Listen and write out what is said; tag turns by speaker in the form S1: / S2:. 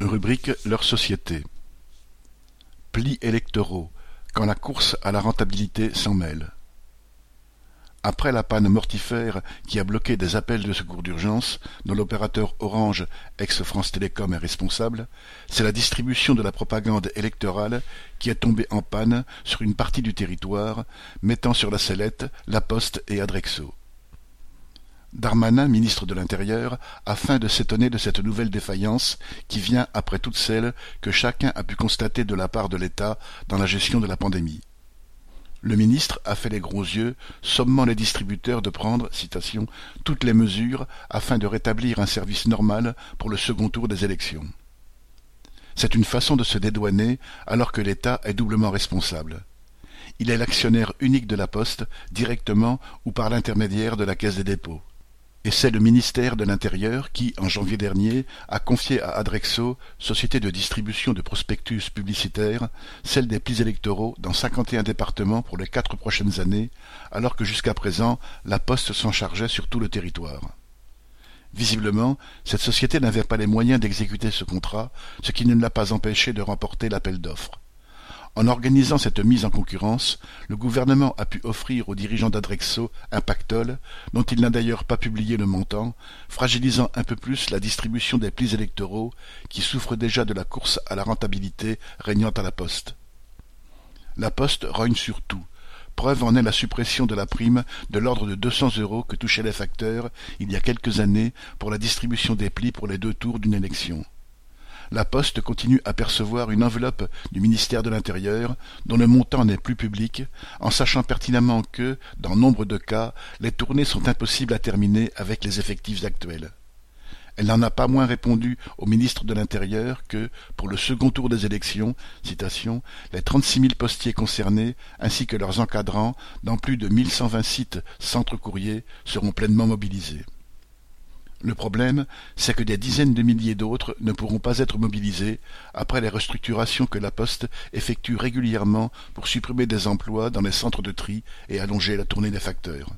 S1: Rubrique Leur société. Plis électoraux, quand la course à la rentabilité s'en mêle. Après la panne mortifère qui a bloqué des appels de secours d'urgence, dont l'opérateur Orange, ex-France Télécom, est responsable, c'est la distribution de la propagande électorale qui est tombée en panne sur une partie du territoire, mettant sur la sellette La Poste et Adrexo. Darmanin, ministre de l'Intérieur, a feint de s'étonner de cette nouvelle défaillance qui vient après toutes celles que chacun a pu constater de la part de l'État dans la gestion de la pandémie. Le ministre a fait les gros yeux, sommant les distributeurs de prendre, citation, toutes les mesures afin de rétablir un service normal pour le second tour des élections. C'est une façon de se dédouaner alors que l'État est doublement responsable. Il est l'actionnaire unique de la Poste, directement ou par l'intermédiaire de la Caisse des dépôts et c'est le ministère de l'Intérieur qui, en janvier dernier, a confié à Adrexo, société de distribution de prospectus publicitaires, celle des plis électoraux dans cinquante et un départements pour les quatre prochaines années, alors que jusqu'à présent la Poste s'en chargeait sur tout le territoire. Visiblement, cette société n'avait pas les moyens d'exécuter ce contrat, ce qui ne l'a pas empêché de remporter l'appel d'offres. En organisant cette mise en concurrence, le gouvernement a pu offrir aux dirigeants d'Adrexo un pactole, dont il n'a d'ailleurs pas publié le montant, fragilisant un peu plus la distribution des plis électoraux qui souffrent déjà de la course à la rentabilité régnant à la Poste. La Poste rogne sur tout. Preuve en est la suppression de la prime de l'ordre de deux cents euros que touchaient les facteurs il y a quelques années pour la distribution des plis pour les deux tours d'une élection la Poste continue à percevoir une enveloppe du ministère de l'Intérieur dont le montant n'est plus public, en sachant pertinemment que, dans nombre de cas, les tournées sont impossibles à terminer avec les effectifs actuels. Elle n'en a pas moins répondu au ministre de l'Intérieur que, pour le second tour des élections, citation, les trente-six mille postiers concernés, ainsi que leurs encadrants, dans plus de mille cent vingt sites centres courriers, seront pleinement mobilisés. Le problème, c'est que des dizaines de milliers d'autres ne pourront pas être mobilisés après les restructurations que la Poste effectue régulièrement pour supprimer des emplois dans les centres de tri et allonger la tournée des facteurs.